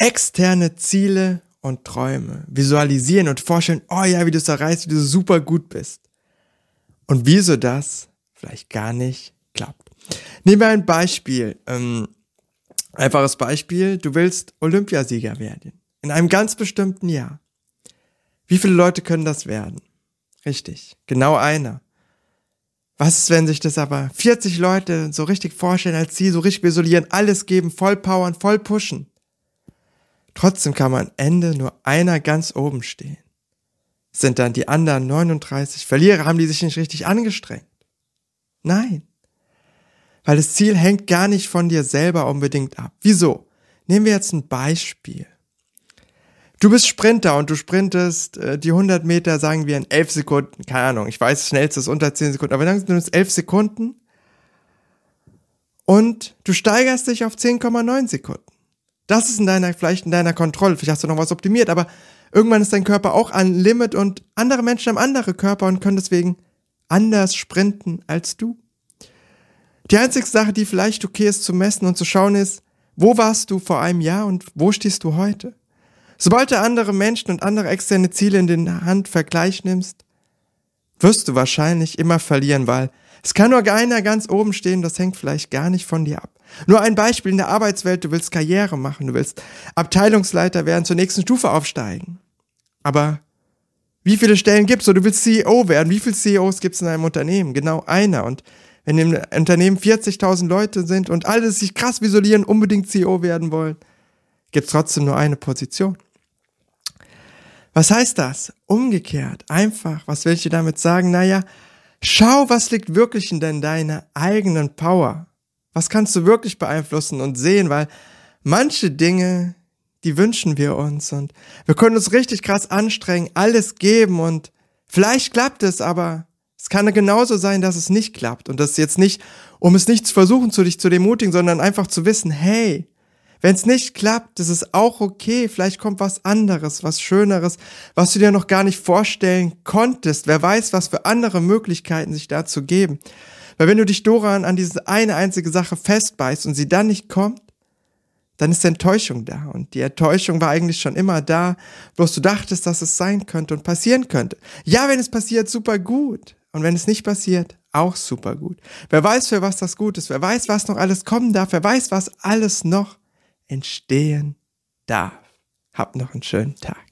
externe Ziele und Träume visualisieren und vorstellen, oh ja, wie du es erreichst, wie du super gut bist. Und wieso das vielleicht gar nicht klappt. Nehmen wir ein Beispiel. Ähm, einfaches Beispiel. Du willst Olympiasieger werden. In einem ganz bestimmten Jahr. Wie viele Leute können das werden? Richtig. Genau einer. Was ist, wenn sich das aber 40 Leute so richtig vorstellen als Ziel, so richtig visualisieren, alles geben, voll powern, voll pushen? Trotzdem kann am Ende nur einer ganz oben stehen. Sind dann die anderen 39 Verlierer, haben die sich nicht richtig angestrengt? Nein. Weil das Ziel hängt gar nicht von dir selber unbedingt ab. Wieso? Nehmen wir jetzt ein Beispiel. Du bist Sprinter und du sprintest äh, die 100 Meter, sagen wir, in 11 Sekunden. Keine Ahnung, ich weiß, schnellstes unter 10 Sekunden, aber dann sind es 11 Sekunden und du steigerst dich auf 10,9 Sekunden. Das ist in deiner, vielleicht in deiner Kontrolle, vielleicht hast du noch was optimiert, aber irgendwann ist dein Körper auch an Limit und andere Menschen haben andere Körper und können deswegen anders sprinten als du. Die einzige Sache, die vielleicht okay ist zu messen und zu schauen ist, wo warst du vor einem Jahr und wo stehst du heute? Sobald du andere Menschen und andere externe Ziele in den Hand Vergleich nimmst, wirst du wahrscheinlich immer verlieren, weil es kann nur einer ganz oben stehen, das hängt vielleicht gar nicht von dir ab. Nur ein Beispiel in der Arbeitswelt, du willst Karriere machen, du willst Abteilungsleiter werden, zur nächsten Stufe aufsteigen. Aber wie viele Stellen gibt's? So, du willst CEO werden. Wie viele CEOs gibt's in einem Unternehmen? Genau einer. Und wenn im Unternehmen 40.000 Leute sind und alle sich krass visualisieren, unbedingt CEO werden wollen, gibt's trotzdem nur eine Position. Was heißt das? Umgekehrt, einfach, was will ich dir damit sagen? Naja, schau, was liegt wirklich in deiner eigenen Power. Was kannst du wirklich beeinflussen und sehen, weil manche Dinge, die wünschen wir uns und wir können uns richtig krass anstrengen, alles geben und vielleicht klappt es, aber es kann genauso sein, dass es nicht klappt und das jetzt nicht, um es nicht zu versuchen, zu dich zu demutigen, sondern einfach zu wissen, hey, wenn es nicht klappt, das ist auch okay. Vielleicht kommt was anderes, was Schöneres, was du dir noch gar nicht vorstellen konntest. Wer weiß, was für andere Möglichkeiten sich dazu geben. Weil wenn du dich, Doran, an diese eine einzige Sache festbeißt und sie dann nicht kommt, dann ist Enttäuschung da. Und die Enttäuschung war eigentlich schon immer da, bloß du dachtest, dass es sein könnte und passieren könnte. Ja, wenn es passiert, super gut. Und wenn es nicht passiert, auch super gut. Wer weiß, für was das gut ist, wer weiß, was noch alles kommen darf, wer weiß, was alles noch entstehen darf. Habt noch einen schönen Tag.